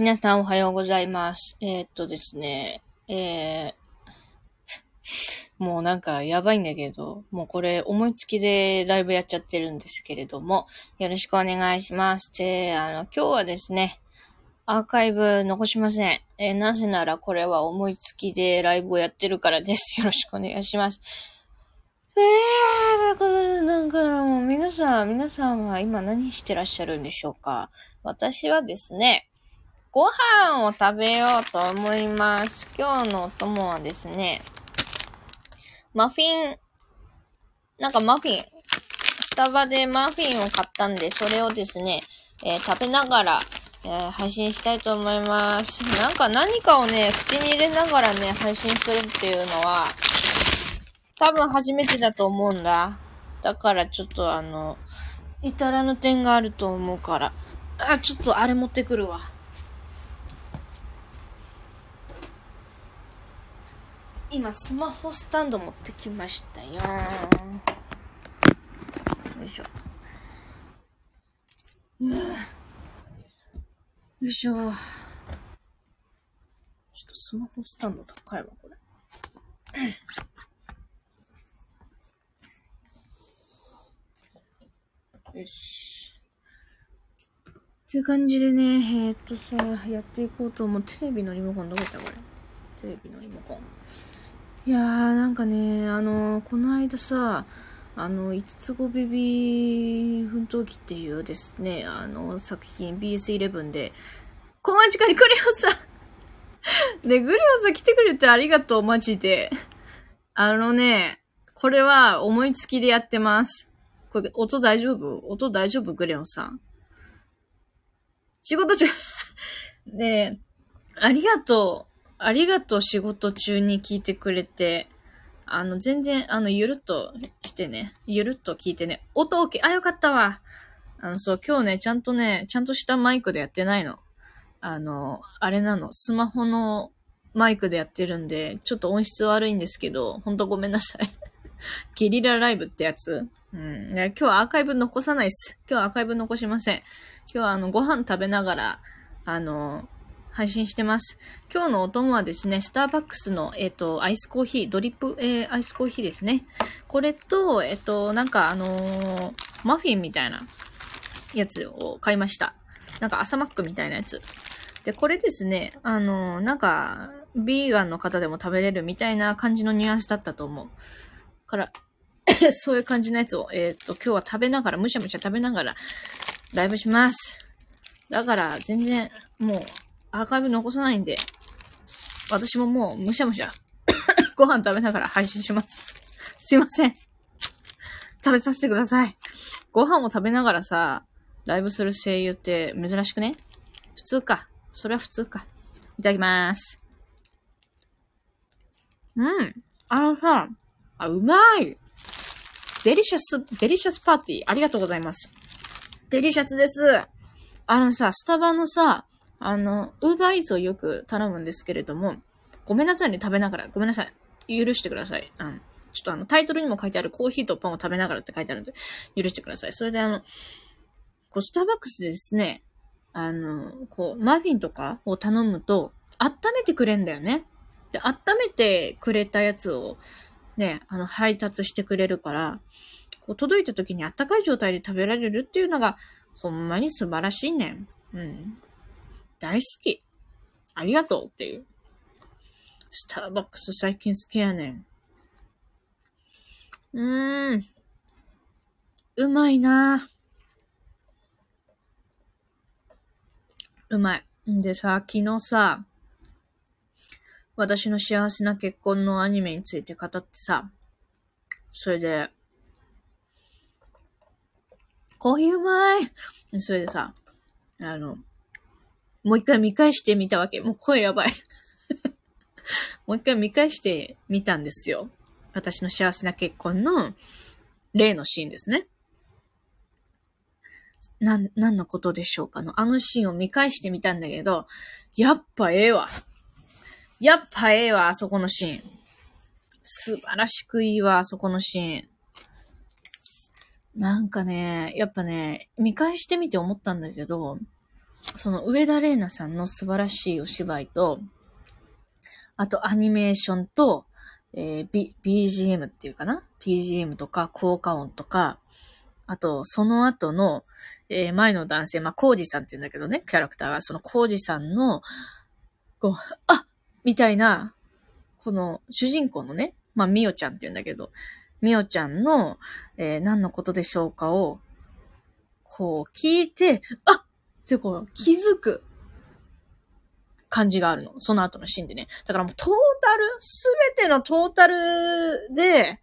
皆さんおはようございます。えー、っとですね、えー、もうなんかやばいんだけど、もうこれ思いつきでライブやっちゃってるんですけれども、よろしくお願いします。で、あの、今日はですね、アーカイブ残しません。えーなぜならこれは思いつきでライブをやってるからです。よろしくお願いします。えー、だから、なんかもう皆さん、皆さんは今何してらっしゃるんでしょうか私はですね、ご飯を食べようと思います。今日のお供はですね、マフィン、なんかマフィン、スタバでマフィンを買ったんで、それをですね、えー食べながら、えー配信したいと思います。なんか何かをね、口に入れながらね、配信するっていうのは、多分初めてだと思うんだ。だからちょっとあの、至らぬ点があると思うから。あ、ちょっとあれ持ってくるわ。今スマホスタンド持ってきましたよ。よいしょ。うよいしょ。ちょっとスマホスタンド高いわ、これ。よし。って感じでね、えー、っとさ、やっていこうと思う。テレビのリモコンどこ行ったこれ。テレビのリモコン。いやー、なんかね、あのこの間さ、あの、五つ子ベビー奮闘記っていうですね、あの、作品 BS11 で、この近にグリオさん ね、グリオさん来てくれてありがとう、マジで。あのね、これは思いつきでやってます。これ、音大丈夫？音大丈夫？グレオさん。仕事中 ね、ありがとう。ありがとう、仕事中に聞いてくれて。あの、全然、あの、ゆるっとしてね。ゆるっと聞いてね。音 OK。あ、よかったわ。あの、そう、今日ね、ちゃんとね、ちゃんとしたマイクでやってないの。あの、あれなの。スマホのマイクでやってるんで、ちょっと音質悪いんですけど、ほんとごめんなさい。ゲリラライブってやつうん。今日はアーカイブ残さないっす。今日はアーカイブ残しません。今日はあの、ご飯食べながら、あの、配信してます。今日のお供はですね、スターバックスの、えっ、と、アイスコーヒー、ドリップ、えーアイスコーヒーですね。これと、えっ、と、なんかあのーマフィンみたいなやつを買いました。なんか朝マックみたいなやつ。で、これですね、あのなんか、ビーガンの方でも食べれるみたいな感じのニュアンスだったと思う。から、そういう感じのやつを、えっ、と、今日は食べながら、むしゃむしゃ食べながら、ライブします。だから、全然、もう、アーカイブ残さないんで、私ももう、むしゃむしゃ、ご飯食べながら配信します。すいません。食べさせてください。ご飯を食べながらさ、ライブする声優って珍しくね？普通か。それは普通か。いただきます。うん。あのさ、あ、うまい delicious、デリシャスパーティー、ありがとうございます。 delicious です。あのさ、スタバのさ、あの、ウーバーイーツをよく頼むんですけれども、ごめんなさいね、食べながら。ごめんなさい。許してください。うん。ちょっとあの、タイトルにも書いてあるコーヒーとパンを食べながらって書いてあるんで、許してください。それであの、こう、スターバックスでですね、あの、こう、マフィンとかを頼むと、温めてくれんだよね。で、温めてくれたやつを、ね、あの、配達してくれるから、こう、届いた時にあったかい状態で食べられるっていうのが、ほんまに素晴らしいね。うん。大好き。ありがとうっていう。スターバックス最近好きやねん。うーん。うまいなうまい。んでさ、昨日さ、私の幸せな結婚のアニメについて語ってさ、それで、コーヒーうまいそれでさ、あの、もう一回見返してみたわけ。もう声やばい。もう一回見返してみたんですよ。私の幸せな結婚の例のシーンですね。なん、何のことでしょうかの？あのシーンを見返してみたんだけど、やっぱええわ。やっぱええわ、あそこのシーン。素晴らしくいいわ、あそこのシーン。なんかね、やっぱね、見返してみて思ったんだけど、その上田玲奈さんの素晴らしいお芝居と、あとアニメーションと、えー、B、BGM っていうかな ?BGM とか効果音とか、あと、その後の、えー、前の男性、まあ、コージさんって言うんだけどね、キャラクターが、そのコージさんの、こう、あみたいな、この主人公のね、まあ、みおちゃんって言うんだけど、みおちゃんの、えー、何のことでしょうかを、こう聞いて、あってこう気づく感じがあるの。その後のシーンでね。だからもうトータル、すべてのトータルで、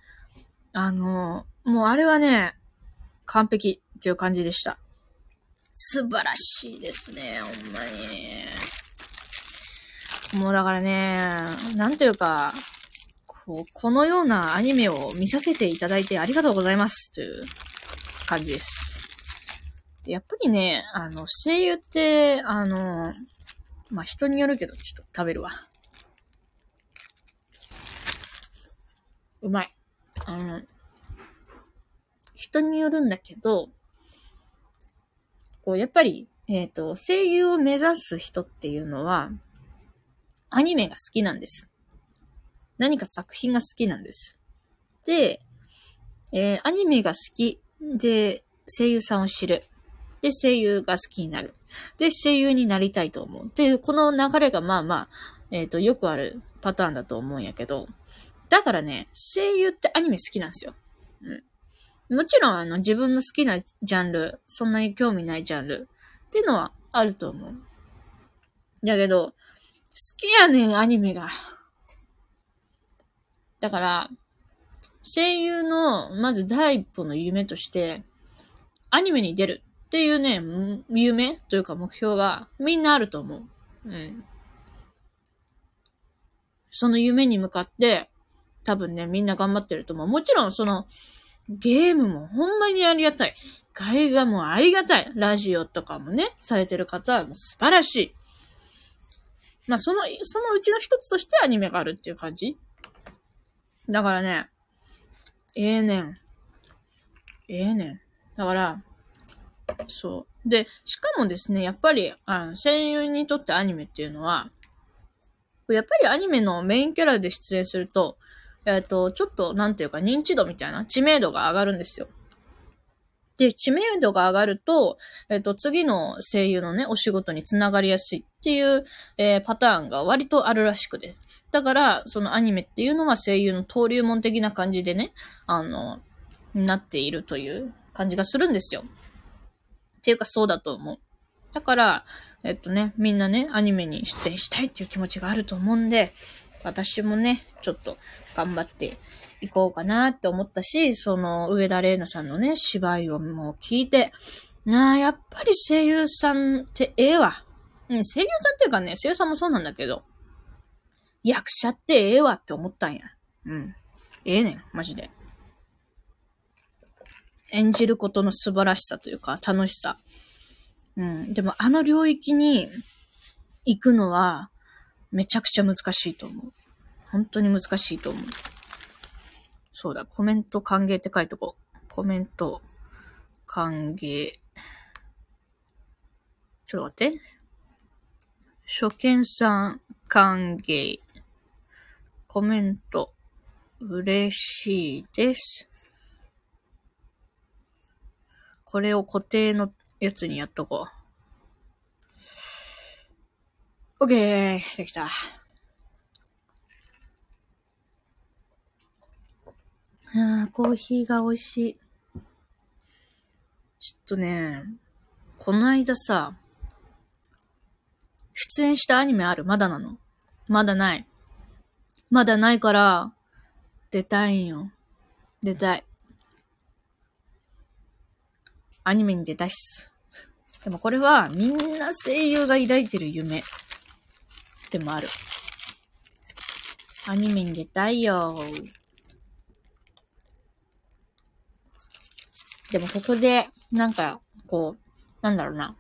あの、もうあれはね、完璧っていう感じでした。素晴らしいですね、ほんまに。もうだからね、なんというか、こう、このようなアニメを見させていただいてありがとうございますという感じです。やっぱりね、あの、声優って、あの、まあ、人によるけど、ちょっと食べるわ。うまい。あの、人によるんだけど、こう、やっぱり、えっ、ー、と、声優を目指す人っていうのは、アニメが好きなんです。何か作品が好きなんです。で、えー、アニメが好きで声優さんを知る。で、声優が好きになる。で、声優になりたいと思う。っていう、この流れがまあまあ、えっ、ー、と、よくあるパターンだと思うんやけど、だからね、声優ってアニメ好きなんですよ。うん。もちろん、あの、自分の好きなジャンル、そんなに興味ないジャンルっていうのはあると思う。だけど、好きやねん、アニメが。だから、声優の、まず第一歩の夢として、アニメに出るっていうね、夢というか目標がみんなあると思う。うん。その夢に向かって、多分ね、みんな頑張ってると思う。もちろん、その、ゲームもほんまにありがたい。絵画もありがたい。ラジオとかもね、されてる方はもう素晴らしい。まあ、その、そのうちの一つとしてアニメがあるっていう感じだからね、ええー、ねん。ええー、ねん。だから、そう。で、しかもですね、やっぱり、あの、声優にとってアニメっていうのは、やっぱりアニメのメインキャラで出演すると、えっ、ー、と、ちょっと、なんていうか、認知度みたいな、知名度が上がるんですよ。で、知名度が上がると、えっ、ー、と、次の声優のね、お仕事につながりやすいっていう、えー、パターンが割とあるらしくて。だから、そのアニメっていうのは声優の登竜門的な感じでね、あの、なっているという感じがするんですよ。ていうかそうだと思う。だから、えっとね、みんなね、アニメに出演したいっていう気持ちがあると思うんで、私もね、ちょっと頑張っていこうかなって思ったし、その上田玲奈さんのね、芝居をもう聞いて、なあ、やっぱり声優さんってええわ。うん、声優さんっていうかね、声優さんもそうなんだけど、役者ってええわって思ったんや。うん。ええねん、マジで。演じることの素晴らしさというか、楽しさ。うん。でも、あの領域に行くのは、めちゃくちゃ難しいと思う。本当に難しいと思う。そうだ、コメント歓迎って書いとこう。コメント歓迎。ちょっと待って。初見さん歓迎。コメント。嬉しいです。これを固定のやつにやっとこう。OK! できた。ああ、コーヒーが美味しい。ちょっとね、この間さ、出演したアニメある？まだなの？まだない。まだないから、出たいんよ。出たい。アニメに出たいっす。でもこれはみんな声優が抱いてる夢でもある。アニメに出たいよ。でもここで、なんか、こう、なんだろうな。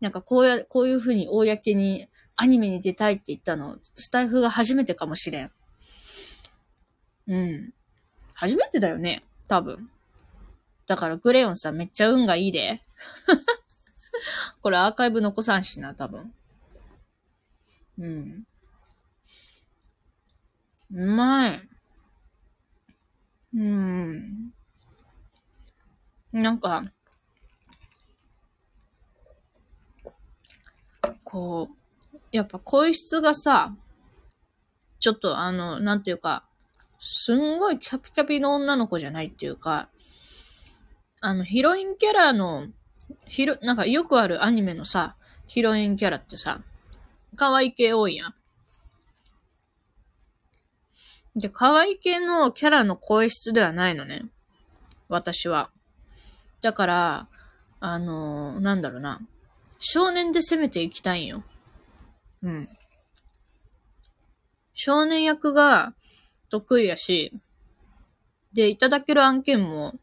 なんかこうや、こういう風に公にアニメに出たいって言ったの、スタイフが初めてかもしれん。うん。初めてだよね。多分。だからグレヨンさんめっちゃ運がいいで。これアーカイブ残さんしな、多分。うん。うまい。うん。なんか、こう、やっぱ声質がさ、ちょっとあの、なんていうか、すんごいキャピキャピの女の子じゃないっていうか、あの、ヒロインキャラの、ヒロ、なんかよくあるアニメのさ、ヒロインキャラってさ、可愛い系多いやん。で、可愛い系のキャラの声質ではないのね。私は。だから、あのー、なんだろうな。少年で攻めていきたいんよ。うん。少年役が得意やし、で、いただける案件も、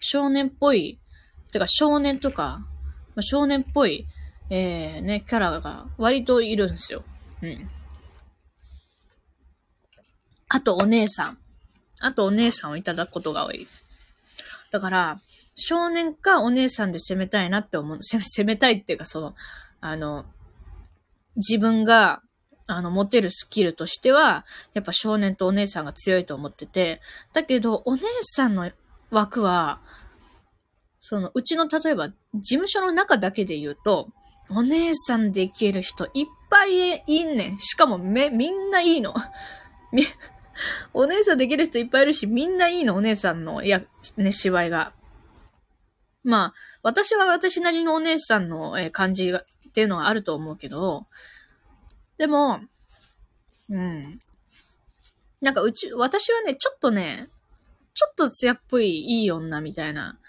少年っぽい、てか少年とか、まあ、少年っぽい、えー、ね、キャラが割といるんですよ。うん。あとお姉さん。あとお姉さんをいただくことが多い。だから、少年かお姉さんで攻めたいなって思う。攻めたいっていうか、その、あの、自分が、あの、持てるスキルとしては、やっぱ少年とお姉さんが強いと思ってて、だけど、お姉さんの枠は、その、うちの例えば、事務所の中だけで言うと、お姉さんできる人いっぱいいんねん。しかもめ、みんないいの。み、お姉さんできる人いっぱいいるし、みんないいの、お姉さんの、いや、ね、芝居が。まあ、私は私なりのお姉さんの、え感じが、っていうのはあると思うけど、でも、うん。なんかうち、私はね、ちょっとね、ちょっと艶っぽいいい女みたいな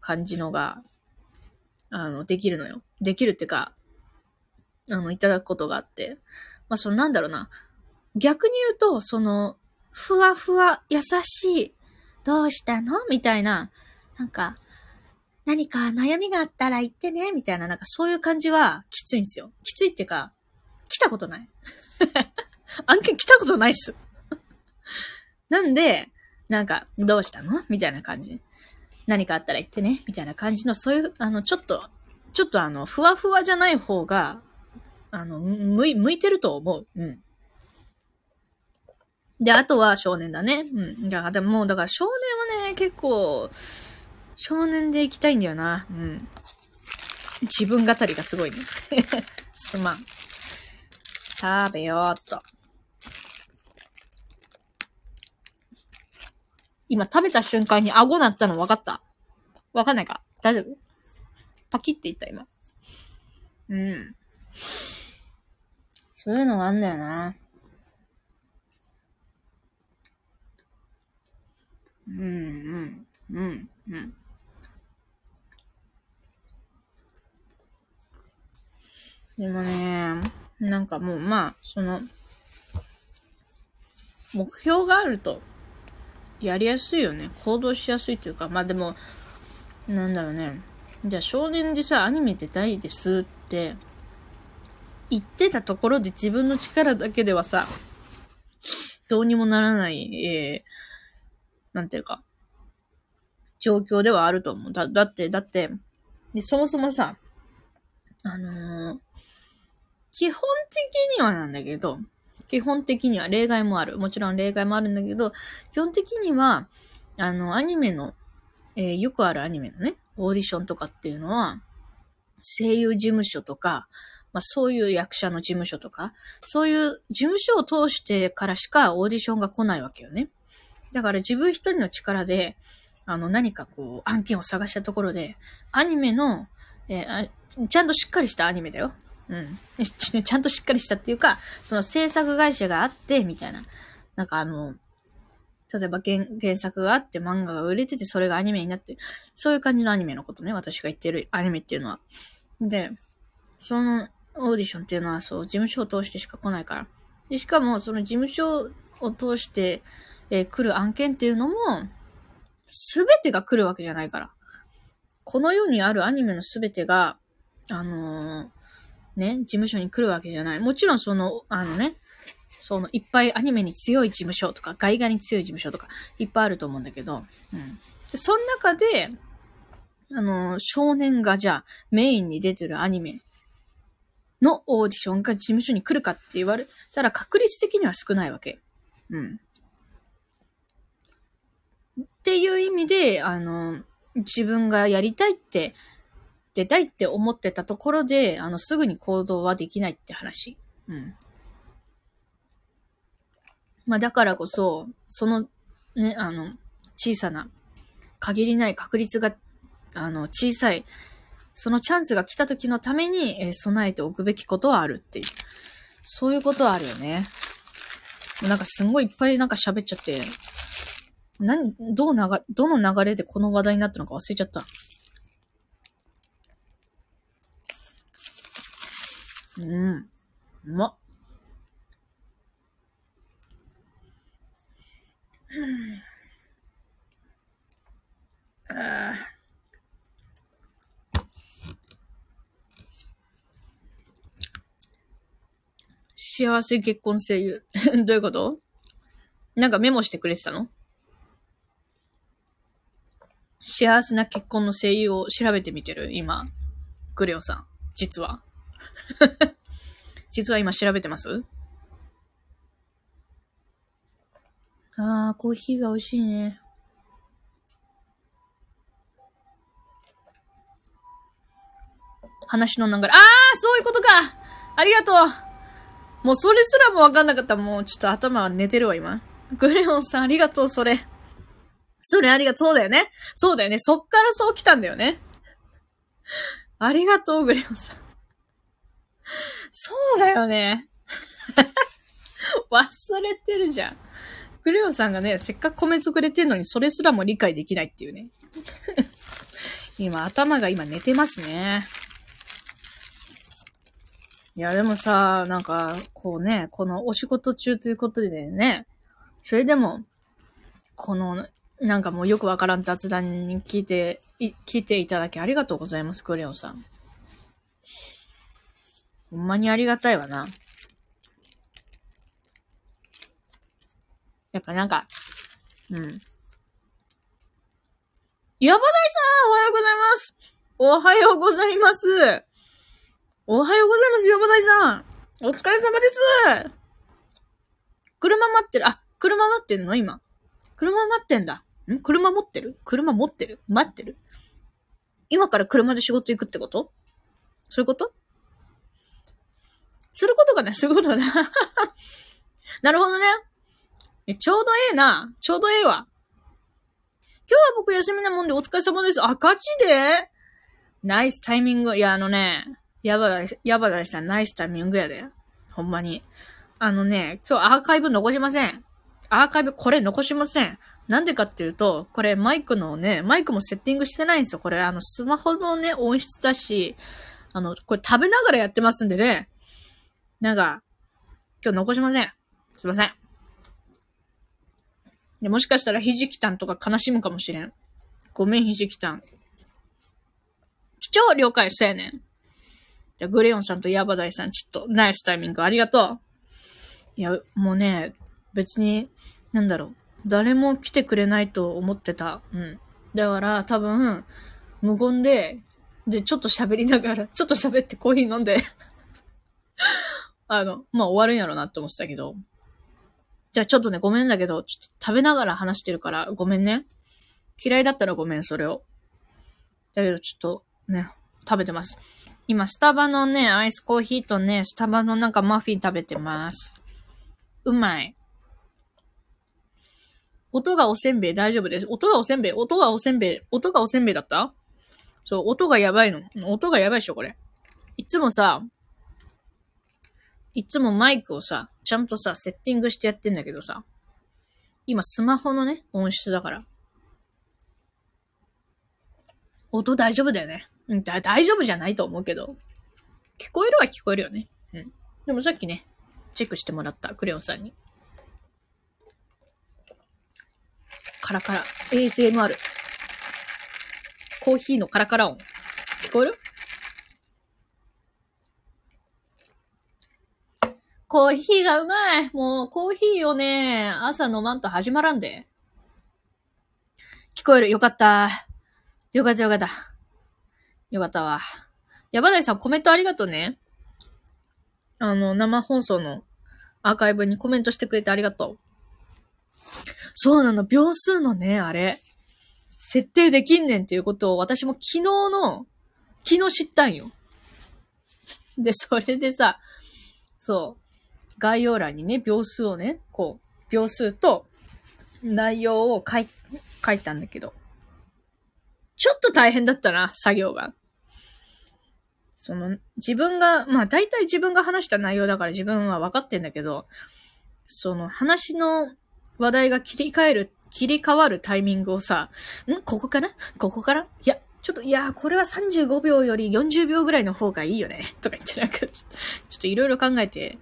感じのが、あの、できるのよ。できるってか、あの、いただくことがあって。まあ、そのなんだろうな。逆に言うと、その、ふわふわ、優しい、どうしたの？みたいな、なんか、何か悩みがあったら言ってね、みたいな、なんかそういう感じはきついんですよ。きついっていうか、来たことない。案件来たことないっす。なんで、なんか、どうしたの？みたいな感じ。何かあったら言ってね、みたいな感じの、そういう、あの、ちょっと、ちょっとあの、ふわふわじゃない方が、あの、向い、向いてると思う。うん。で、あとは少年だね。うん。だから、でももう、だから少年はね、結構、少年で行きたいんだよな。うん。自分語りがすごいね。すまん。食べようっと。今食べた瞬間に顎鳴ったの分かった？分かんないか？大丈夫？パキって言った今。うん。そういうのがあんだよな。うん、うん、うん、うん。でもね、なんかもう、まあ、その、目標があると、やりやすいよね。行動しやすいというか、まあでも、なんだろうね。じゃあ少年でさ、アニメ出たいですって、言ってたところで自分の力だけではさ、どうにもならない、えー、なんていうか、状況ではあると思う。だ、だって、だって、でそもそもさ、あのー、基本的にはなんだけど、基本的には例外もある。もちろん例外もあるんだけど、基本的には、あの、アニメの、えー、よくあるアニメのね、オーディションとかっていうのは、声優事務所とか、まあそういう役者の事務所とか、そういう事務所を通してからしかオーディションが来ないわけよね。だから自分一人の力で、あの何かこう案件を探したところで、アニメの、えー、ちゃんとしっかりしたアニメだよ。うん。ちゃんとしっかりしたっていうか、その制作会社があって、みたいな。なんかあの、例えば原原作があって漫画が売れててそれがアニメになって、そういう感じのアニメのことね。私が言ってるアニメっていうのは。で、そのオーディションっていうのはそう、事務所を通してしか来ないから。で、しかもその事務所を通して、えー、来る案件っていうのも、すべてが来るわけじゃないから。この世にあるアニメのすべてが、あのー、ね、事務所に来るわけじゃない。もちろんその、あのね、そのいっぱいアニメに強い事務所とか、外画に強い事務所とか、いっぱいあると思うんだけど、うん。でその中で、あの、少年がじゃあメインに出てるアニメのオーディションが事務所に来るかって言われたら確率的には少ないわけ。うん。っていう意味で、あの、自分がやりたいって、出たいって思ってたところで、あの、すぐに行動はできないって話。うん。まあ、だからこそ、その、ね、あの、小さな、限りない確率が、あの、小さい、そのチャンスが来た時のために、えー、備えておくべきことはあるっていう。そういうことはあるよね。なんかすんごいいっぱいなんか喋っちゃって、何、どう流、どの流れでこの話題になったのか忘れちゃった。うん。うまっ。あ幸せ結婚声優。どういうこと？なんかメモしてくれてたの？幸せな結婚の声優を調べてみてる？今。グレオさん。実は。実は今調べてます？あー、コーヒーが美味しいね。話の流れ。あーそういうことかありがとうもうそれすらもわかんなかった。もうちょっと頭は寝てるわ、今。グレオンさんありがとう、それ。それありがとう。そうだよね。そうだよね。そっからそう来たんだよね。ありがとう、グレオンさん。そうだよね。忘れてるじゃん。クレオンさんがね、せっかくコメントくれてんのに、それすらも理解できないっていうね。今、頭が今寝てますね。いや、でもさ、なんか、こうね、このお仕事中ということでね、それでも、この、なんかもうよくわからん雑談に聞いて、聞いていただきありがとうございます、クレオンさん。ほんまにありがたいわな。やっぱなんか、うん。ヤバダイさんおはようございます。おはようございます。おはようございますヤバダイさん。お疲れ様です。車待ってる。あ、車待ってんの？今。車待ってんだ。ん？車持ってる？車持ってる？待ってる？今から車で仕事行くってこと？そういうこと？することがね、することがね。なるほどね。ちょうどええな。ちょうどええわ。今日は僕休みなもんでお疲れ様です。あ、ガチで？ナイスタイミング。いや、あのね、やばだ、やばだしたナイスタイミングやで。ほんまに。あのね、今日アーカイブ残しません。アーカイブこれ残しません。なんでかっていうと、これマイクのね、マイクもセッティングしてないんですよ。これあのスマホのね、音質だし、あの、これ食べながらやってますんでね。なんか、今日残しません。すいません。で、もしかしたらひじきたんとか悲しむかもしれん。ごめん、ひじきたん。超了解、そうやねん。じゃ、グレヨンさんとヤバダイさん、ちょっと、ナイスタイミングありがとう。いや、もうね、別に、なんだろう。誰も来てくれないと思ってた。うん。だから、多分、無言で、で、ちょっと喋りながら、ちょっと喋ってコーヒー飲んであの、まあ、終わるんやろなって思ってたけど。じゃあちょっとね、ごめんだけど、ちょっと食べながら話してるから、ごめんね。嫌いだったらごめん、それを。だけど、ちょっと、ね、食べてます。今、スタバのね、アイスコーヒーとね、スタバのなんかマフィン食べてます。うまい。音がおせんべい大丈夫です。音がおせんべい音がおせんべい音がおせんべいだった？そう、音がやばいの。音がやばいでしょ、これ。いつもさ、いつもマイクをさ、ちゃんとさ、セッティングしてやってんだけどさ、今スマホのね、音質だから。音大丈夫だよね。うん、だ、大丈夫じゃないと思うけど。聞こえるは聞こえるよね。うん。でもさっきね、チェックしてもらった、クレヨンさんに。カラカラ。ASMR。コーヒーのカラカラ音。聞こえる？コーヒーがうまい。もう、コーヒーをね、朝飲まんと始まらんで。聞こえる。よかった。よかったよかった。よかったわ。山田さんコメントありがとうね。あの、生放送のアーカイブにコメントしてくれてありがとう。そうなの、秒数のね、あれ、設定できんねんっていうことを私も昨日の、昨日知ったんよ。で、それでさ、そう、概要欄にね、秒数をね、こう、秒数と内容を書い、書いたんだけど、ちょっと大変だったな、作業が。その、自分が、まあ大体自分が話した内容だから自分は分かってんだけど、その話の話題が切り替える、切り替わるタイミングをさ、ん？ここかな？ここから？いや、ちょっと、いや、これは35秒より40秒ぐらいの方がいいよね。とか言ってなんか、ちょっといろいろ考えて、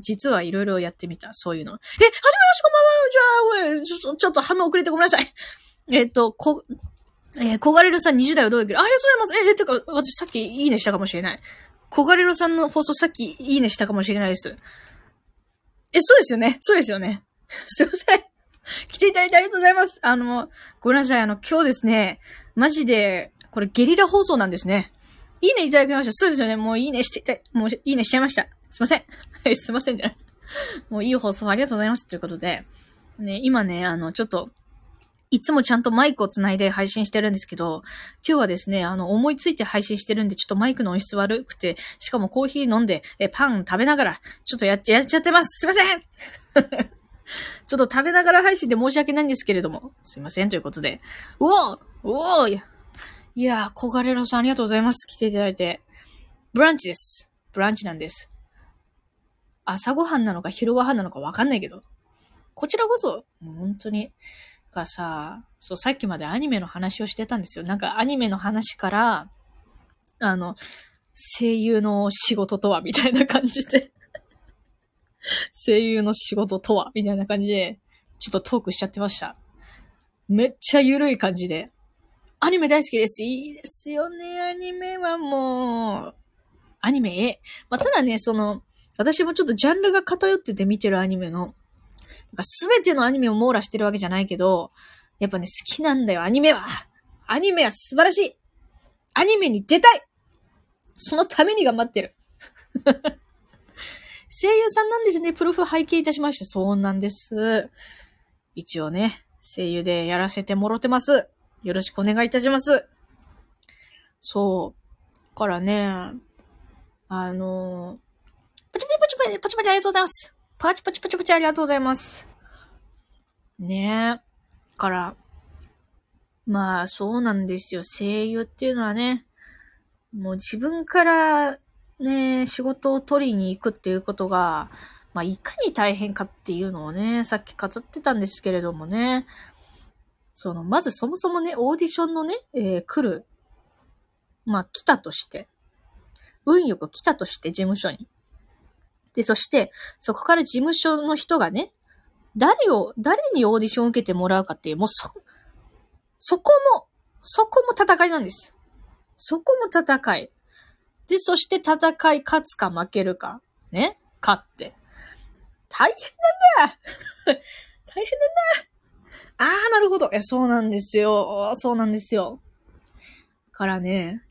実はいろいろやってみた、そういうの。え、はじめまして、こんばんはじゃあ、ちょっと、ちょっと反応遅れてごめんなさい。えっ、と、こ、えー、小ガレルさん20代をどういうけど、ありがとうございます。えー、てか、私さっきいいねしたかもしれない。小ガレルさんの放送さっきいいねしたかもしれないです。え、そうですよね。そうですよね。すいません。来ていただいてありがとうございます。あの、ごめんなさい。あの、今日ですね、マジで、これゲリラ放送なんですね。いいねいただきました。そうですよね。もういいねして、もういいねしちゃいました。すいません。はい、すいませんじゃない。もういい放送ありがとうございます。ということで、ね、今ね、あの、ちょっと、いつもちゃんとマイクをつないで配信してるんですけど、今日はですね、あの、思いついて配信してるんで、ちょっとマイクの音質悪くて、しかもコーヒー飲んで、え、パン食べながら、ちょっとやっちゃ、やっちゃってます。すいません ちょっと食べながら配信で申し訳ないんですけれども、すいません、ということで。うおうおいやー、コガレロさんありがとうございます。来ていただいて。ブランチです。ブランチなんです。朝ごはんなのか昼ごはんなのかわかんないけど。こちらこそ、もう本当に、がさ、そう、さっきまでアニメの話をしてたんですよ。なんかアニメの話から、あの、声優の仕事とは、みたいな感じで 声優の仕事とは、みたいな感じで、ちょっとトークしちゃってました。めっちゃ緩い感じで。アニメ大好きです。いいですよね、アニメはもう。アニメ、え。まあ、ただね、その、私もちょっとジャンルが偏ってて見てるアニメの、すべてのアニメを網羅してるわけじゃないけど、やっぱね、好きなんだよ、アニメは。アニメは素晴らしいアニメに出たいそのために頑張ってる。声優さんなんですね。プロフ拝見いたしまして。そうなんです。一応ね、声優でやらせてもろてます。よろしくお願いいたします。そう。からね、あのパチパチパチパチパチありがとうございます。パチパチパチパチありがとうございます。ねえ。から、まあそうなんですよ。声優っていうのはね、もう自分からね、仕事を取りに行くっていうことが、まあ、いかに大変かっていうのをね、さっき語ってたんですけれどもね、その、まずそもそもね、オーディションのね、えー、来る。まあ、来たとして、運よく来たとして、事務所に。で、そして、そこから事務所の人がね、誰を、誰にオーディションを受けてもらうかっていう、もうそ、そこも、そこも戦いなんです。そこも戦い。で、そして戦い勝つか負けるか。ね勝って。大変なんだ 大変なんだああ、なるほど。え、そうなんですよ。そうなんですよ。からね、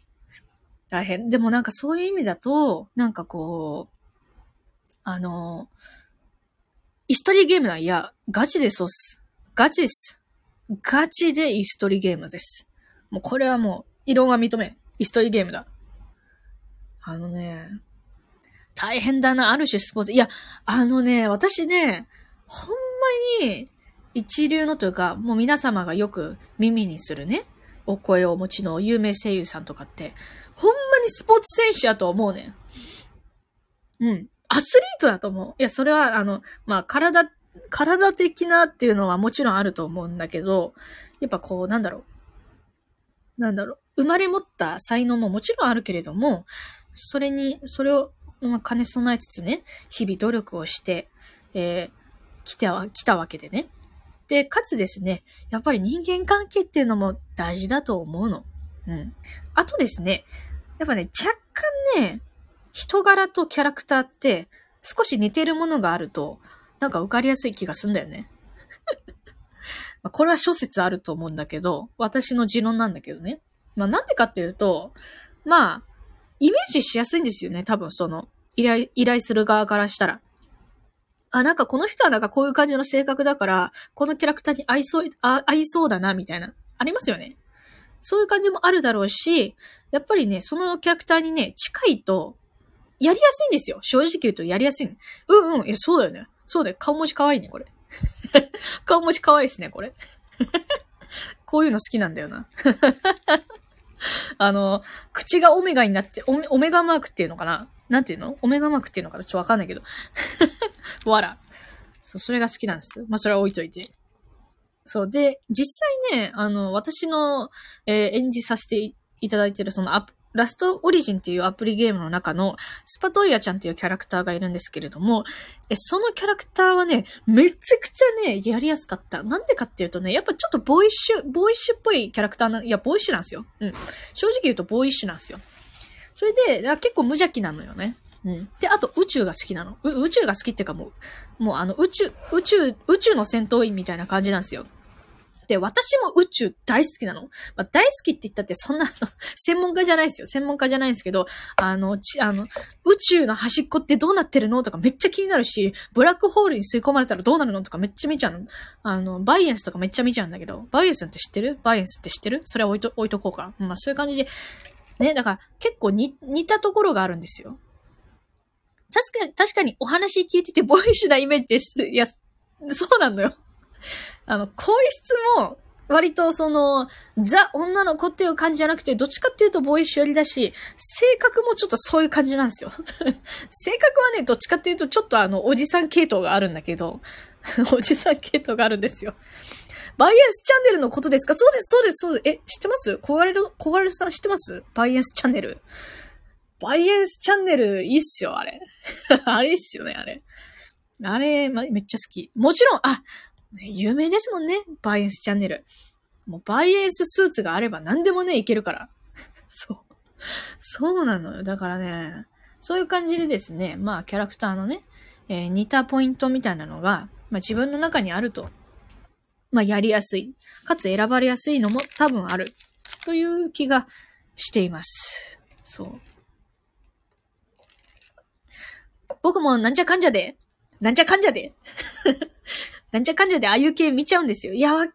大変。でもなんかそういう意味だと、なんかこう、あの、イストリーゲームなんいや、ガチでそうっす。ガチです。ガチでイストリーゲームです。もうこれはもう、異論は認めイストリーゲームだ。あのね、大変だな、ある種スポーツ。いや、あのね、私ね、ほんまに、一流のというか、もう皆様がよく耳にするね、お声をお持ちの有名声優さんとかって、ほんまにスポーツ選手やと思うねん。うん。アスリートだと思う。いや、それは、あの、まあ、体、体的なっていうのはもちろんあると思うんだけど、やっぱこう、なんだろう。なんだろう。生まれ持った才能ももちろんあるけれども、それに、それを、まあ、兼ね備えつつね、日々努力をして、えー、来たわ、来たわけでね。で、かつですね、やっぱり人間関係っていうのも大事だと思うの。うん。あとですね、やっぱね、若干ね、人柄とキャラクターって少し似てるものがあると、なんか受かりやすい気がすんだよね。これは諸説あると思うんだけど、私の持論なんだけどね。まあなんでかっていうと、まあ、イメージしやすいんですよね。多分その、依頼、依頼する側からしたら。あ、なんかこの人はなんかこういう感じの性格だから、このキャラクターに合いそう、あ合いそうだな、みたいな。ありますよね。そういう感じもあるだろうし、やっぱりね、そのキャラクターにね、近いと、やりやすいんですよ。正直言うとやりやすい、ね。うんうん。いや、そうだよね。そうだよ。顔文字可愛いね、これ。顔文字可愛いですね、これ。こういうの好きなんだよな。あの、口がオメガになってオメ、オメガマークっていうのかななんていうの？オメガマークっていうのかな？ちょっとわかんないけど。わら。そう、それが好きなんです。まあ、それは置いといて。そう。で、実際ね、あの、私の、えー、演じさせていただいてるそのアプラストオリジンっていうアプリゲームの中のスパトイヤちゃんっていうキャラクターがいるんですけれども、え、そのキャラクターはね、めちゃくちゃね、やりやすかった。なんでかっていうとね、やっぱちょっとボーイッシュ、ボーイッシュっぽいキャラクターな、いや、ボーイッシュなんですよ。うん。正直言うとボーイッシュなんですよ。それで、結構無邪気なのよね。うん。で、あと宇宙が好きなの。宇宙が好きっていうかもう、もうあの宇宙、宇宙、宇宙の戦闘員みたいな感じなんですよ。で、私も宇宙大好きなの。まあ、大好きって言ったってそんな、の、専門家じゃないですよ。専門家じゃないんですけど、あの、ち、あの、宇宙の端っこってどうなってるの？とかめっちゃ気になるし、ブラックホールに吸い込まれたらどうなるの？とかめっちゃ見ちゃうの。あの、バイエンスとかめっちゃ見ちゃうんだけど、バイエンスって知ってる？バイエンスって知ってる？それは置いと、置いとこうか。まあ、そういう感じで。ね、だから結構似、似たところがあるんですよ。確かに、確かにお話聞いててボイッシュなイメージです。いや、そうなのよ。あの、声質も、割とその、ザ女の子っていう感じじゃなくて、どっちかっていうとボーイッシュ寄りだし、性格もちょっとそういう感じなんですよ。性格はね、どっちかっていうとちょっとあの、おじさん系統があるんだけど、おじさん系統があるんですよ。バイエンスチャンネルのことですか？そうです、そうです、そうです。え、知ってます？小金る、小金さん知ってます？バイエンスチャンネル。バイエンスチャンネルいいっすよ、あれ。あれいいっすよね、あれ。あれ、ま、めっちゃ好き。もちろん、あ、有名ですもんね。バイエンスチャンネル。もうバイエンススーツがあれば何でもね、いけるから。そう。そうなのよ。だからね、そういう感じでですね、まあキャラクターのね、えー、似たポイントみたいなのが、まあ自分の中にあると、まあやりやすい。かつ選ばれやすいのも多分ある。という気がしています。そう。僕もなんじゃかんじゃで、なんじゃかんじゃでなんじゃかんじゃでああいう系見ちゃうんですよ。いや、わかる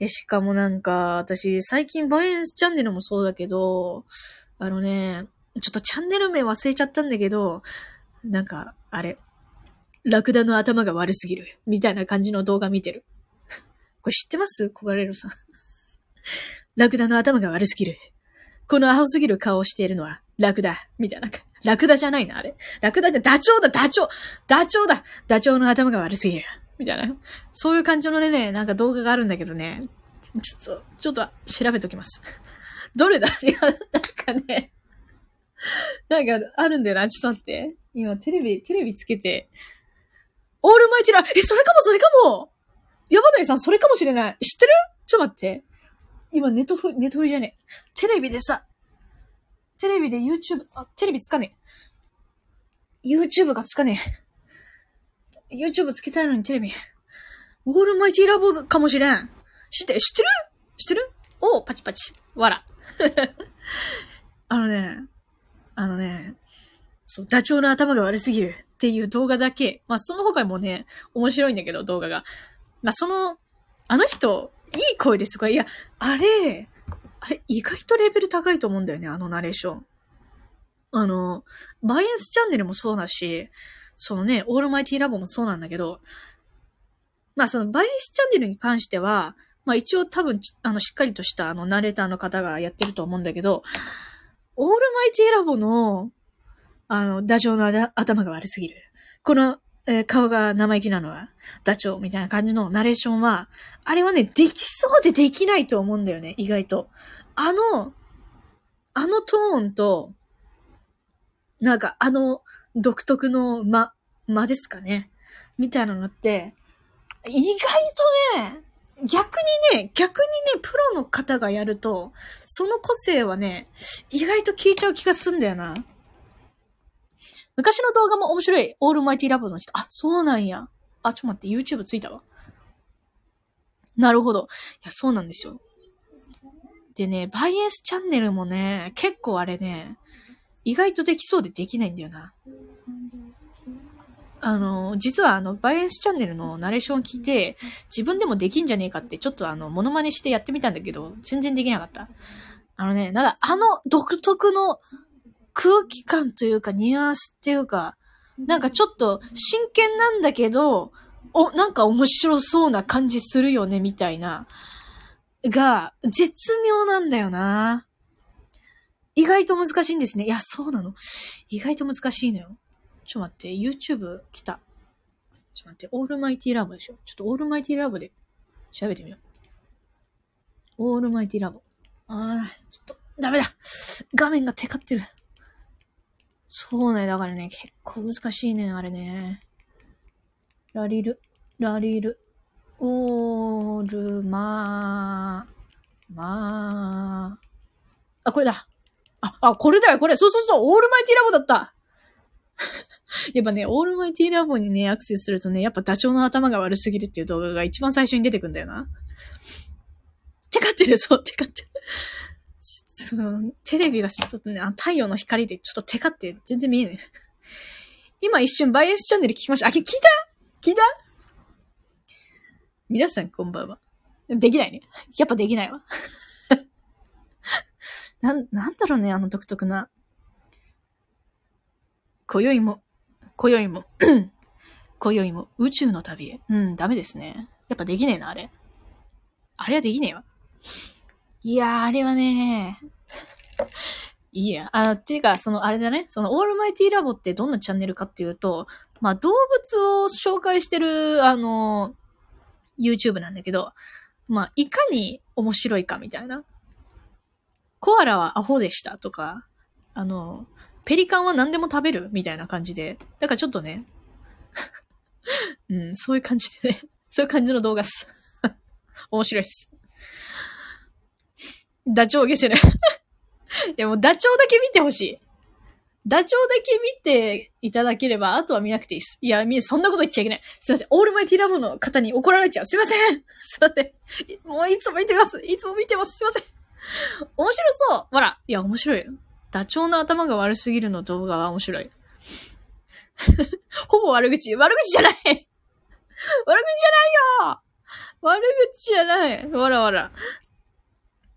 え、しかもなんか、私、最近バイエンスチャンネルもそうだけど、あのね、ちょっとチャンネル名忘れちゃったんだけど、なんか、あれ、ラクダの頭が悪すぎる、みたいな感じの動画見てる。これ知ってます？コガレロさん。ラクダの頭が悪すぎる。この青すぎる顔をしているのは、ラクダ、みたいな。ラクダじゃないな、あれ。ラクダじゃ、ダチョウだ、ダチョウダチョウだダチョウの頭が悪すぎる。みたいな。そういう感じのね、なんか動画があるんだけどね。ちょっと、ちょっと調べときます。どれだ？いや、なんかね、なんかあるんだよな。ちょっと待って。今テレビ、テレビつけて。オールマイティラ、え、それかも、それかも山谷さん、それかもしれない。知ってる？ちょっと待って。今、ネットフ、ネットフじゃねえ。テレビでさ、テレビで YouTube、あ、テレビつかねえ。YouTube がつかねえ。YouTube つけたいのにテレビ。オールマイティラボかもしれん。知って、知ってる？知ってる？おパチパチ。わら。あのね、あのね、そう、ダチョウの頭が悪すぎるっていう動画だけ、まあその他もね、面白いんだけど、動画が。まあその、あの人、いい声ですとか、いや、あれ、あれ、意外とレベル高いと思うんだよね、あのナレーション。あの、バイエンスチャンネルもそうだし、そのね、オールマイティラボもそうなんだけど、まあそのバイエンスチャンネルに関しては、まあ一応多分、あの、しっかりとしたあの、ナレーターの方がやってると思うんだけど、オールマイティラボの、あの、ダチョウの頭が悪すぎる。この、えー、顔が生意気なのは、ダチョウみたいな感じのナレーションは、あれはね、できそうでできないと思うんだよね、意外と。あの、あのトーンと、なんかあの独特の間、間ですかね。みたいなのって、意外とね、逆にね、逆にね、プロの方がやると、その個性はね、意外と効いちゃう気がすんだよな。昔の動画も面白い。オールマイティラブの人。あ、そうなんや。あ、ちょっと待って、YouTube ついたわ。なるほど。いや、そうなんですよ。でね、バイエンスチャンネルもね、結構あれね、意外とできそうでできないんだよな。あの、実はあの、バイエンスチャンネルのナレーションを聞いて、自分でもできんじゃねえかって、ちょっとあの、モノマネしてやってみたんだけど、全然できなかった。あのね、なんかあの独特の空気感というか、ニュアンスっていうか、なんかちょっと真剣なんだけど、お、なんか面白そうな感じするよね、みたいな。が、絶妙なんだよな。意外と難しいんですね。いや、そうなの？意外と難しいのよ。ちょっと待って、YouTube 来た。ちょっと待って、オールマイティラボでしょ。ちょっとオールマイティラボで調べてみよう。オールマイティラボ。ああ、ちょっと、ダメだ画面がテカってる。そうね、だからね、結構難しいね、あれね。ラリル、ラリル、オールマー、まー。あ、これだ。あ、あ、これだよ、これ。そうそうそう、オールマイティラボだった。やっぱね、オールマイティラボにね、アクセスするとね、やっぱダチョウの頭が悪すぎるっていう動画が一番最初に出てくんだよな。テカってる、そう、テカってる。その、テレビがちょっとね、太陽の光でちょっとテカって全然見えない。今一瞬バイエンスチャンネル聞きました。あ、聞いた？聞いた？皆さんこんばんは。できないね。やっぱできないわ。なん、なんだろうね、あの独特な。今宵も、今宵も、今宵も宇宙の旅へ。うん、ダメですね。やっぱできねえな、あれ。あれはできねえわ。いやー、あれはねいいや。あ、っていうか、その、あれだね。その、オールマイティラボってどんなチャンネルかっていうと、まあ、動物を紹介してる、あの、YouTube なんだけど、まあ、いかに面白いかみたいな。コアラはアホでしたとか、あの、ペリカンは何でも食べるみたいな感じで。だからちょっとね、うん、そういう感じでね、そういう感じの動画っす。面白いっす。ダチョウゲセル。いやもうダチョウだけ見てほしい。ダチョウだけ見ていただければ、あとは見なくていいです。いや、み、そんなこと言っちゃいけない。すいません。オールマイティラボの方に怒られちゃう。すいません すいません。もういつも見てます。いつも見てます。すいません。面白そう。ほら。いや、面白い。ダチョウの頭が悪すぎるの動画は面白い。ほぼ悪口。悪口じゃない悪口じゃないよ悪口じゃない。わらわら。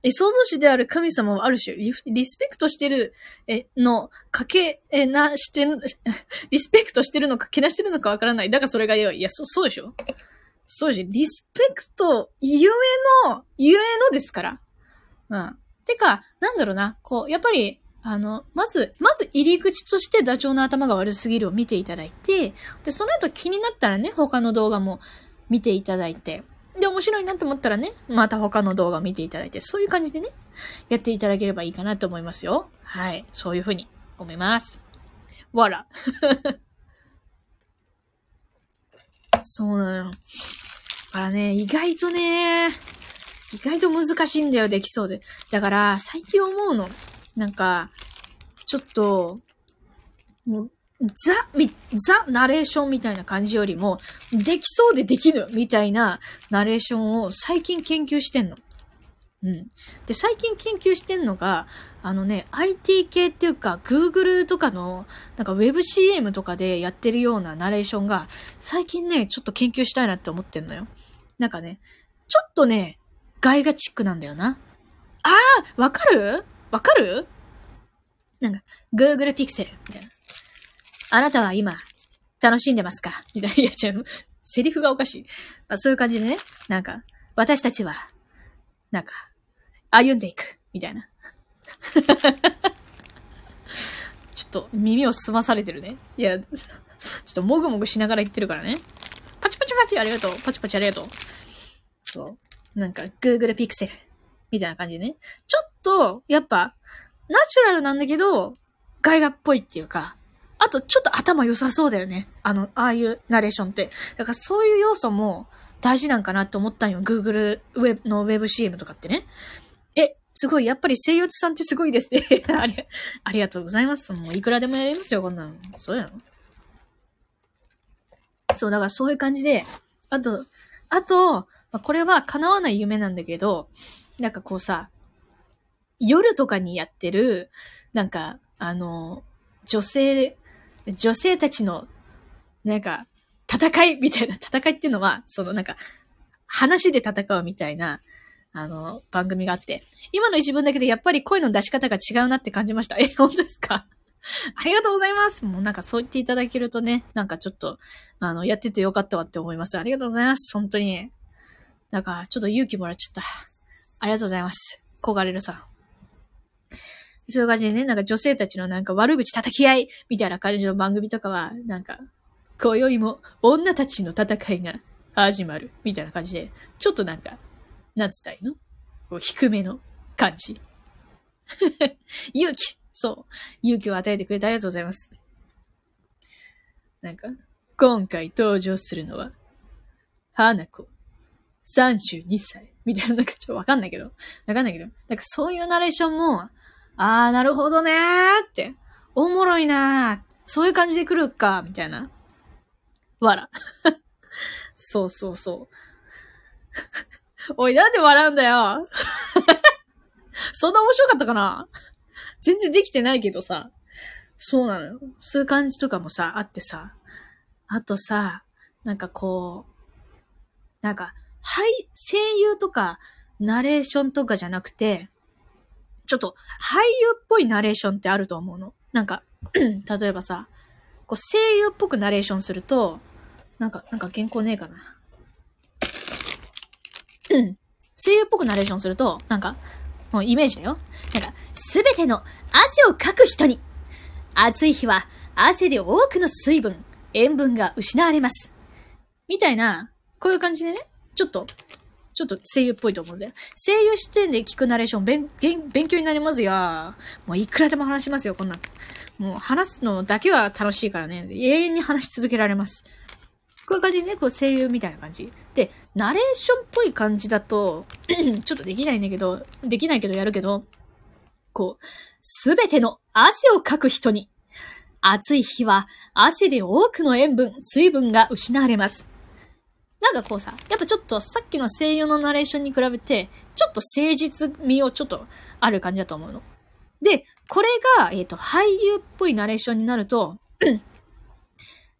え、創造主である神様はある種リ、リスペクトしてる、え、の、かけ、え、な、してる、リスペクトしてるのか、けなしてるのかわからない。だからそれがよい。いや、そ、そうでしょ？そうでしょ？リスペクト、ゆえの、ゆえのですから。うん。てか、なんだろうな。こう、やっぱり、あの、まず、まず入り口としてダチョウの頭が悪すぎるを見ていただいて、で、その後気になったらね、他の動画も見ていただいて、で、面白いなと思ったらね、また他の動画見ていただいて、そういう感じでね、やっていただければいいかなと思いますよ。はい。そういうふうに思います。わら。そうなの。だからね、意外とね、意外と難しいんだよ、できそうで。だから、最近思うの。なんか、ちょっと、もう、ザ、ザ、ナレーションみたいな感じよりも、できそうでできぬみたいなナレーションを最近研究してんの。うん。で、最近研究してんのが、あのね、IT 系っていうか、Google とかの、なんか WebCM とかでやってるようなナレーションが、最近ね、ちょっと研究したいなって思ってんのよ。なんかね、ちょっとね、ガイガチックなんだよな。ああわかる？わかる？なんか、Google Pixel みたいな。あなたは今、楽しんでますか？みたいな。いや、違う。セリフがおかしい。まあ、そういう感じでね。なんか、私たちは、なんか、歩んでいく。みたいな。ちょっと耳を澄まされてるね。いや、ちょっともぐもぐしながら言ってるからね。パチパチパチありがとう。パチパチありがとう。そう。なんか、Google Pixel みたいな感じでね。ちょっと、やっぱ、ナチュラルなんだけど、ガイガっぽいっていうか、あと、ちょっと頭良さそうだよね。あの、ああいうナレーションって。だからそういう要素も大事なんかなって思ったんよ。Google ウェブの WebCM とかってね。え、すごい。やっぱり声優さんってすごいですね。ありありがとうございます。もういくらでもやりますよ、こんなの。そうやのそう、だからそういう感じで、あと、あと、まあ、これは叶わない夢なんだけど、なんかこうさ、夜とかにやってる、なんか、あの、女性、女性たちの、なんか、戦いみたいな、戦いっていうのは、そのなんか、話で戦うみたいな、あの、番組があって、今の一文だけでやっぱり声の出し方が違うなって感じました。え、本当ですか？ありがとうございます。もうなんかそう言っていただけるとね、なんかちょっと、あの、やっててよかったわって思います。ありがとうございます。本当に。なんか、ちょっと勇気もらっちゃった。ありがとうございます。小ガレルさん。そういう感じでね、なんか女性たちのなんか悪口叩き合いみたいな感じの番組とかは、なんか、今宵も女たちの戦いが始まるみたいな感じで、ちょっとなんか、なんつったいいの？こう低めの感じ。勇気そう。勇気を与えてくれてありがとうございます。なんか、今回登場するのは、花子、32歳。みたいな、なんかちょっとわかんないけど。わかんないけど。なんかそういうナレーションも、あー、なるほどねーって。おもろいなー。そういう感じで来るか、みたいな。わら。そうそうそう。おい、なんで笑うんだよ そんな面白かったかな全然できてないけどさ。そうなのよ。そういう感じとかもさ、あってさ。あとさ、なんかこう、なんか、はい、声優とか、ナレーションとかじゃなくて、ちょっと、俳優っぽいナレーションってあると思うの。なんか、例えばさ、こう声優っぽくナレーションすると、なんか、なんか原稿ねえかな。声優っぽくナレーションすると、なんか、もうイメージだよ。なんか、すべての汗をかく人に、暑い日は汗で多くの水分、塩分が失われます。みたいな、こういう感じでね、ちょっと、ちょっと声優っぽいと思うんで。声優視点で聞くナレーション勉、勉強になりますよ。もういくらでも話しますよ、こんなもう話すのだけは楽しいからね。永遠に話し続けられます。こういう感じでね、こう声優みたいな感じ。で、ナレーションっぽい感じだと ちょっとできないんだけど、できないけどやるけど、こう、すべての汗をかく人に、暑い日は汗で多くの塩分、水分が失われます。なんかこうさ、やっぱちょっとさっきの声優のナレーションに比べて、ちょっと誠実味をちょっとある感じだと思うの。で、これが、えっ、ー、と、俳優っぽいナレーションになると、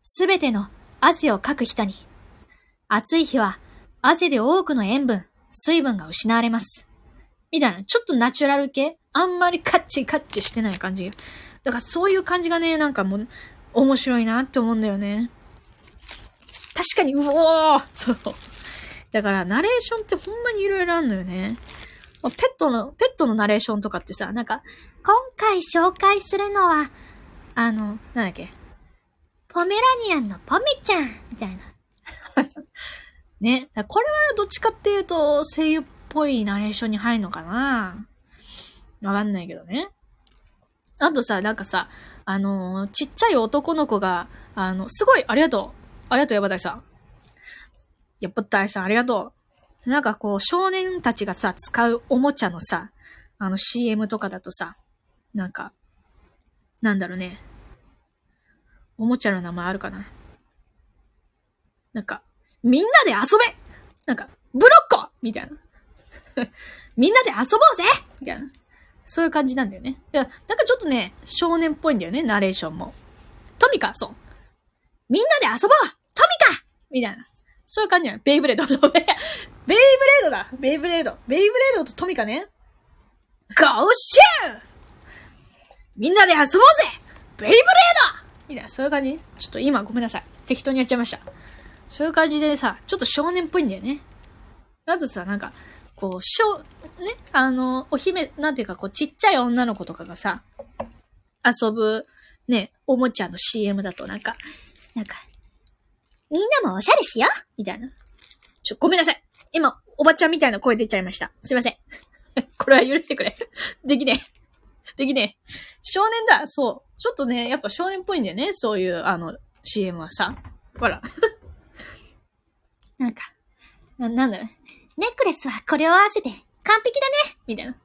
すべての汗をかく人に、暑い日は汗で多くの塩分、水分が失われます。みたいな、ちょっとナチュラル系あんまりカッチカッチしてない感じ。だからそういう感じがね、なんかもう、面白いなって思うんだよね。確かに、うおーそう。だから、ナレーションってほんまに色々あんのよね。ペットの、ペットのナレーションとかってさ、なんか、今回紹介するのは、あの、なんだっけ、ポメラニアンのポメちゃんみたいな。ね。これはどっちかっていうと、声優っぽいナレーションに入るのかなわかんないけどね。あとさ、なんかさ、あの、ちっちゃい男の子が、あの、すごい、ありがとう。ありがとう、ヤバダイさん。ヤバダイさん、ありがとう。なんかこう、少年たちがさ、使うおもちゃのさ、あの CM とかだとさ、なんか、なんだろうね。おもちゃの名前あるかななんか、みんなで遊べなんか、ブロッコみたいな。みんなで遊ぼうぜみたいな。そういう感じなんだよね。いや、なんかちょっとね、少年っぽいんだよね、ナレーションも。トミカ、そう。みんなで遊ぼうトミカみたいな。そういう感じやベイブレード。ベイブレード だベイブレード。ベイブレードとトミカね。ゴーシューみんなで遊ぼうぜベイブレードみたいな、そういう感じちょっと今ごめんなさい。適当にやっちゃいました。そういう感じでさ、ちょっと少年っぽいんだよね。あとさ、なんか、こう、しょ、ね、あの、お姫、なんていうか、こう、ちっちゃい女の子とかがさ、遊ぶ、ね、おもちゃの CM だとなんか、なんか、みんなもおしゃれしようみたいな。ちょ、ごめんなさい。今、おばちゃんみたいな声出ちゃいました。すいません。これは許してくれ。できねえ。できねえ。少年だ。そう。ちょっとね、やっぱ少年っぽいんだよね。そういう、あの、CM はさ。ほら。なんか、な、なんだろう。ネックレスはこれを合わせて完璧だねみたいな。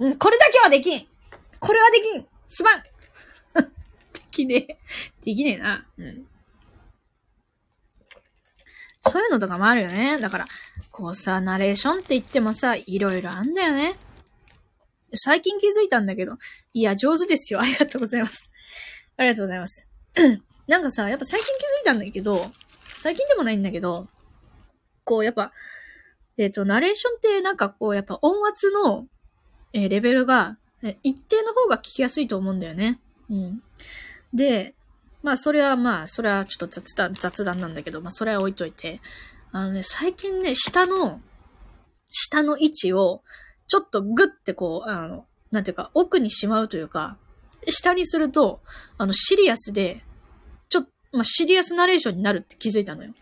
うん、これだけはできんこれはできんすまんできねえ。できねえな。うん。そういうのとかもあるよね。だから、こうさ、ナレーションって言ってもさ、いろいろあんだよね。最近気づいたんだけど、いや、上手ですよ。ありがとうございます。ありがとうございます。なんかさ、やっぱ最近気づいたんだけど、最近でもないんだけど、こう、やっぱ、えっ、ー、と、ナレーションってなんかこう、やっぱ音圧の、えー、レベルが、一定の方が聞きやすいと思うんだよね。うん。で、まあ、それはまあ、それはちょっと雑談、雑談なんだけど、まあ、それは置いといて、あのね、最近ね、下の、下の位置を、ちょっとグッてこう、あの、なんていうか、奥にしまうというか、下にすると、あの、シリアスで、ちょっと、まあ、シリアスナレーションになるって気づいたのよ。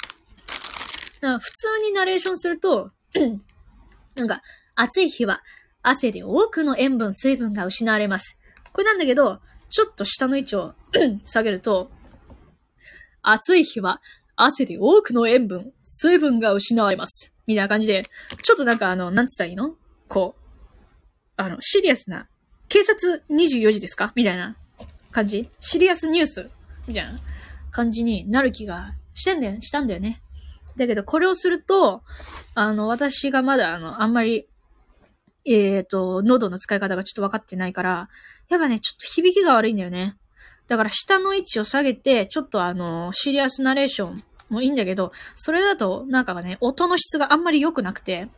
だから普通にナレーションすると、なんか、暑い日は汗で多くの塩分、水分が失われます。これなんだけど、ちょっと下の位置を 下げると、暑い日は汗で多くの塩分、水分が失われます。みたいな感じで、ちょっとなんかあの、なんつったらいいの？こう、あの、シリアスな、警察24時ですか？みたいな感じ。シリアスニュース。みたいな感じになる気がしてんだよ、したんだよね。だけど、これをすると、あの、私がまだ、あの、あんまり、えっ、ー、と、喉の使い方がちょっと分かってないから、やっぱね、ちょっと響きが悪いんだよね。だから下の位置を下げて、ちょっとあの、シリアスナレーションもいいんだけど、それだと、なんかね、音の質があんまり良くなくて、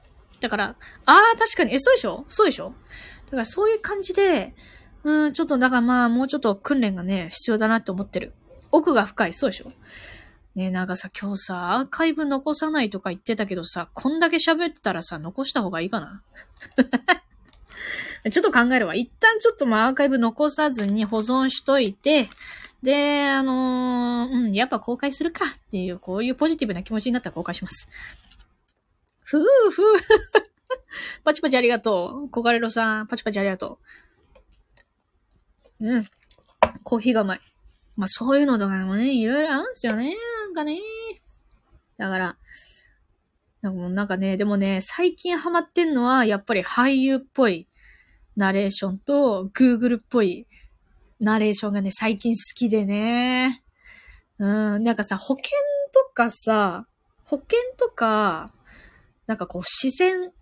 だから、ああ、確かに、え、そうでしょ？そうでしょ？だからそういう感じで、うん、ちょっと、だからまあ、もうちょっと訓練がね、必要だなって思ってる。奥が深い、そうでしょ？ねえ、なんかさ、今日さ、アーカイブ残さないとか言ってたけどさ、こんだけ喋ってたらさ、残した方がいいかな？ちょっと考えるわ。一旦ちょっとまあアーカイブ残さずに保存しといて、で、あのー、うん、やっぱ公開するかっていう、こういうポジティブな気持ちになったら公開します。ふうふう。パチパチありがとう。コカレロさん、パチパチありがとう。うん。コーヒーがうまい。まあそういうのとかでもね、いろいろあるんですよね。なんかね。だから、なんかね、でもね、最近ハマってんのは、やっぱり俳優っぽいナレーションと、Google っぽいナレーションがね、最近好きでね。うん、なんかさ、保険とかさ、保険とか、なんかこう、自然、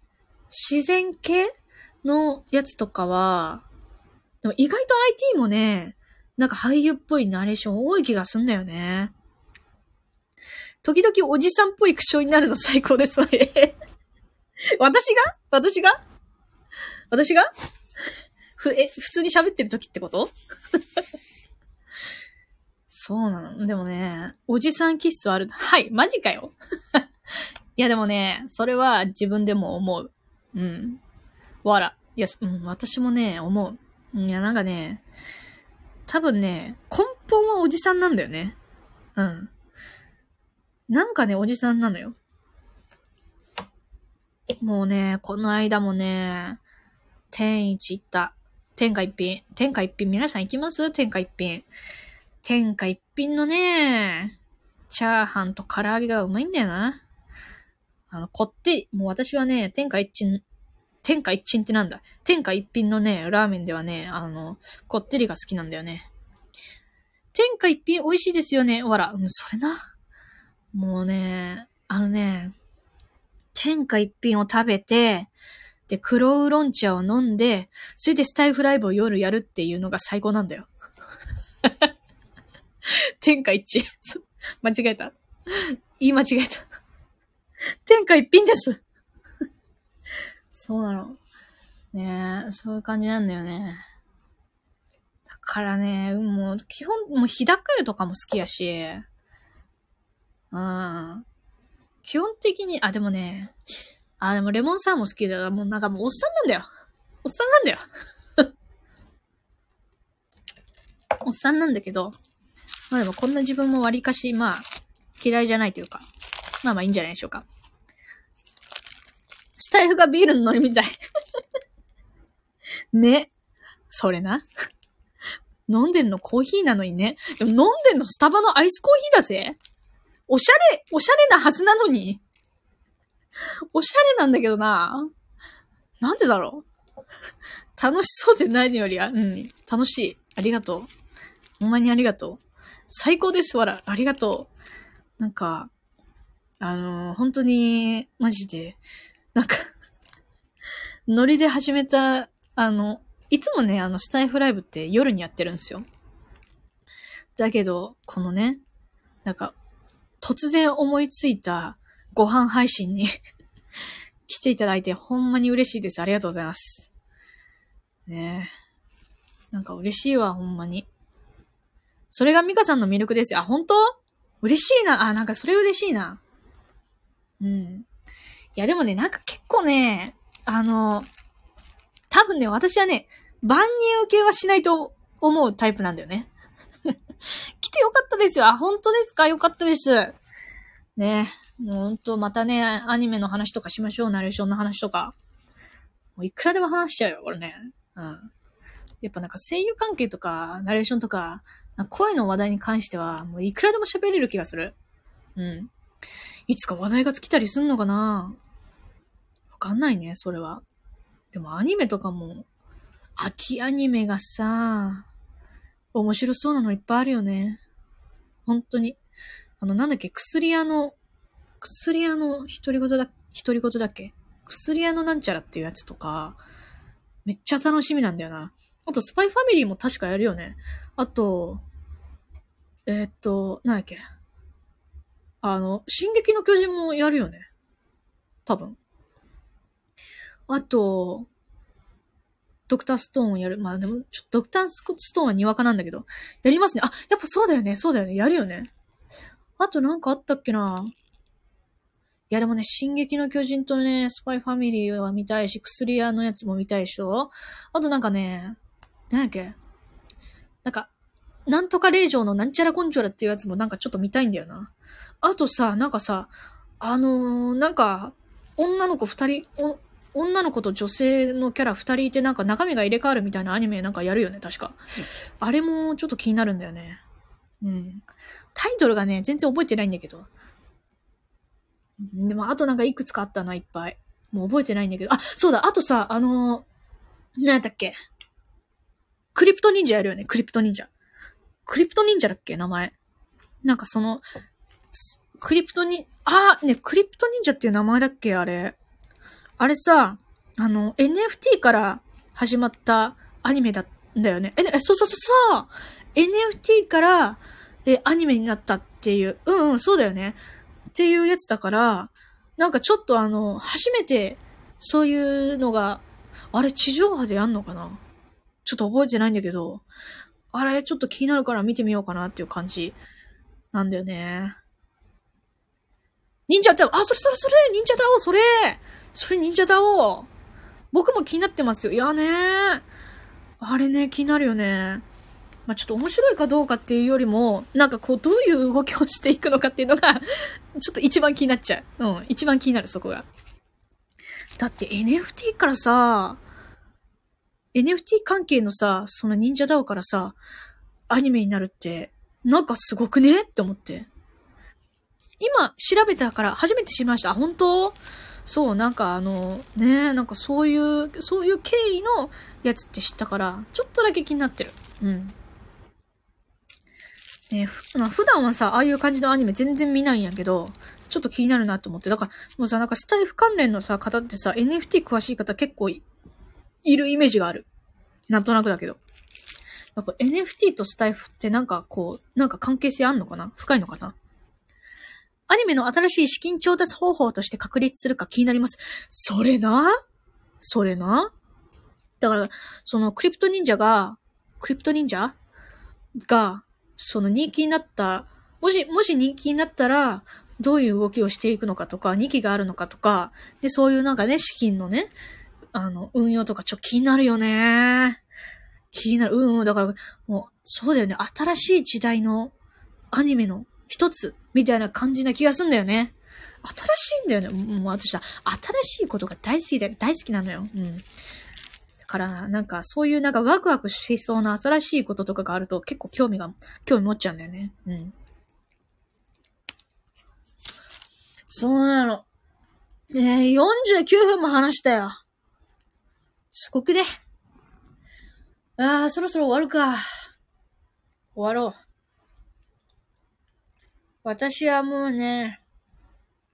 自然系のやつとかは、でも意外と IT もね、なんか俳優っぽいナレーション多い気がすんだよね。時々おじさんっぽい口調になるの 最高ですわね。私が？私が？私が？ふ、え、普通に喋ってる時ってこと？そうなの。でもね、おじさん気質はある。はい、マジかよ。いやでもね、それは自分でも思う。うん。わら。いや、うん、私もね、思う。いや、なんかね、多分ね、根本はおじさんなんだよね。うん。なんかね、おじさんなのよ。もうね、この間もね、天一行った。天下一品。天下一品、皆さん行きます？天下一品。天下一品のね、チャーハンと唐揚げがうまいんだよな。あの、こってり、もう私はね、天下一品、天下一品ってなんだ？天下一品のね、ラーメンではね、あの、こってりが好きなんだよね。天下一品美味しいですよね。わら、うん、それな。もうね、あのね、天下一品を食べて、で、黒ウーロン茶を飲んで、それでスタイフライブを夜やるっていうのが最高なんだよ。天下一致。間違えた。言い間違えた。天下一品です。そうなの。ねえ、そういう感じなんだよね。だからね、もう、基本、もう、日高湯とかも好きやし、うん。基本的に、あ、でもね、あ、でもレモンサワーモン好きだよ。もうなんかもうおっさんなんだよ。おっさんなんだよ。おっさんなんだけど、まあでもこんな自分も割かし、まあ、嫌いじゃないというか、まあまあいいんじゃないでしょうか。スタイフがビールのノリみたい。ね。それな。飲んでんのコーヒーなのにね。でも飲んでんのスタバのアイスコーヒーだぜ。おしゃれ、おしゃれなはずなのに。おしゃれなんだけどな。なんでだろう。楽しそうでないよりは、うん。楽しい。ありがとう。ほんまにありがとう。最高です、わら。ありがとう。なんか、あのー、本当に、マジで、なんか ノリで始めたあの、いつもね、あの、スタイフライブって夜にやってるんですよ。だけど、このね、なんか、突然思いついたご飯配信に 来ていただいてほんまに嬉しいです。ありがとうございます。ねえ。なんか嬉しいわ、ほんまに。それがミカさんの魅力ですよ。あ、本当？嬉しいな。あ、なんかそれ嬉しいな。うん。いや、でもね、なんか結構ね、あの、多分ね、私はね、万人受けはしないと思うタイプなんだよね。来てよかったですよ。あ、本当ですか？よかったです。ねもうほんと、またね、アニメの話とかしましょう。ナレーションの話とか。もういくらでも話しちゃうよ、これね。うん。やっぱなんか声優関係とか、ナレーションとか、声の話題に関しては、もういくらでも喋れる気がする。うん。いつか話題が尽きたりすんのかなわかんないね、それは。でもアニメとかも、秋アニメがさ、面白そうなのいっぱいあるよね。本当に。あの、なんだっけ、薬屋の、薬屋の独り言だ、独り言だっけ？薬屋のなんちゃらっていうやつとか、めっちゃ楽しみなんだよな。あと、スパイファミリーも確かやるよね。あと、えー、っと、なんだっけ？あの、進撃の巨人もやるよね。多分。あと、ドクターストーンやる。まあでも、ちょっとドクターストーンはにわかなんだけど、やりますね。あ、やっぱそうだよね、そうだよね、やるよね。あとなんかあったっけなやでもね、進撃の巨人とね、スパイファミリーは見たいし、薬屋のやつも見たいでしょ？あとなんかね、なんやっけ？なんか、なんとか令状のなんちゃらコンチョラっていうやつもなんかちょっと見たいんだよな。あとさ、なんかさ、あのー、なんか、女の子二人、女の子と女性のキャラ二人いてなんか中身が入れ替わるみたいなアニメなんかやるよね、確か。あれもちょっと気になるんだよね。うん。タイトルがね、全然覚えてないんだけど。でも、あとなんかいくつかあったな、いっぱい。もう覚えてないんだけど。あ、そうだ、あとさ、あのー、なんだっけ？クリプト忍者やるよね、クリプト忍者。クリプト忍者だっけ？名前。なんかその、クリプトに、あー、ね、クリプト忍者っていう名前だっけ？あれ。あれさ、あの、NFT から始まったアニメだ、んだよね。え、そうそうそうそう !NFT からえ、アニメになったっていう。うんうん、そうだよね。っていうやつだから、なんかちょっとあの、初めて、そういうのが、あれ地上波でやんのかな？ちょっと覚えてないんだけど、あれちょっと気になるから見てみようかなっていう感じなんだよね。忍者だあ、それそれそれ忍者だおそれそれ忍者だお僕も気になってますよ。いやねあれね、気になるよね。まあ、ちょっと面白いかどうかっていうよりも、なんかこう、どういう動きをしていくのかっていうのがちょっと一番気になっちゃう。うん、一番気になる、そこが。だって NFT からさ、NFT 関係のさ、その忍者ダオからさ、アニメになるって、なんかすごくねって思って。今、調べたから初めて知りました。あ、本当？そう、なんかあの、ねなんかそういう、そういう経緯のやつって知ったから、ちょっとだけ気になってる。うん。ね、まあ、普段はさ、ああいう感じのアニメ全然見ないんやけど、ちょっと気になるなと思って。だから、もうさ、なんかスタイフ関連のさ、方ってさ、NFT 詳しい方結構いるイメージがある。なんとなくだけど。やっぱ NFT とスタイフってなんかこう、なんか関係性あんのかな？深いのかな？アニメの新しい資金調達方法として確立するか気になります。それな？それな？だから、そのクリプト忍者が、クリプト忍者が、その人気になった、もし、もし人気になったら、どういう動きをしていくのかとか、2期があるのかとか、で、そういうなんかね、資金のね、あの、運用とかちょ気になるよね。気になる。うん、うん、だから、もう、そうだよね。新しい時代のアニメの一つ、みたいな感じな気がすんだよね。新しいんだよね。もう私は、新しいことが大好きで、大好きなのよ。うん。から、なんかそういうなんかワクワクしそうな新しいこととかがあると結構興味が、興味持っちゃうんだよね。うん。そうなの。えー、49分も話したよ。すごくね。ああ、そろそろ終わるか。終わろう。私はもうね、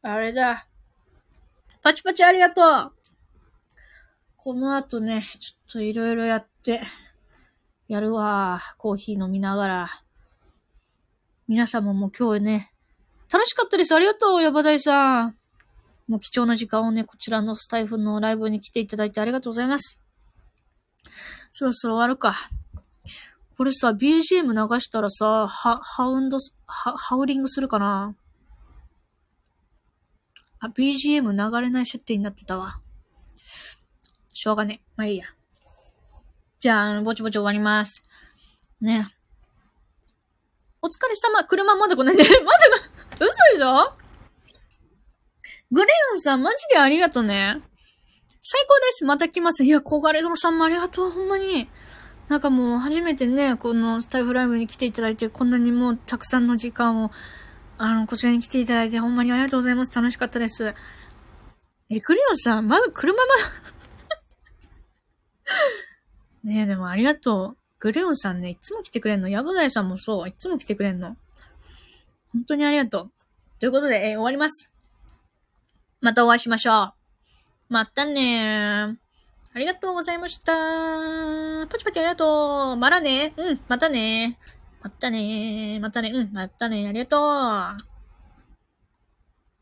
あれだ。パチパチありがとうこの後ね、ちょっといろいろやって、やるわ。コーヒー飲みながら。皆様も今日ね、楽しかったです。ありがとう、ヤバダイさん。もう貴重な時間をね、こちらのスタイフのライブに来ていただいてありがとうございます。そろそろ終わるか。これさ、BGM 流したらさ、ハ、ハウンド、ハ、ハウリングするかな？あ、BGM 流れない設定になってたわ。しょうがね。まあいいや。じゃあ、ぼちぼち終わります。ね。お疲れ様。車まだ来ないで。まだ、嘘でしょ？グレヨンさん、マジでありがとうね。最高です。また来ます。いや、コガレゾロさんもありがとう。ほんまに。なんかもう、初めてね、このスタイフライブに来ていただいて、こんなにもうたくさんの時間を、あの、こちらに来ていただいて、ほんまにありがとうございます。楽しかったです。え、グレヨンさん、まだ車まだ ねえ、でもありがとう。グレヨンさんね、いつも来てくれんの。ヤブダイさんもそう、いつも来てくれんの。本当にありがとう。ということで、えー、終わります。またお会いしましょう。またねーありがとうございました。パチパチありがとう。まらね。うん、またね。またね。またね。うん、またね。ありがとう。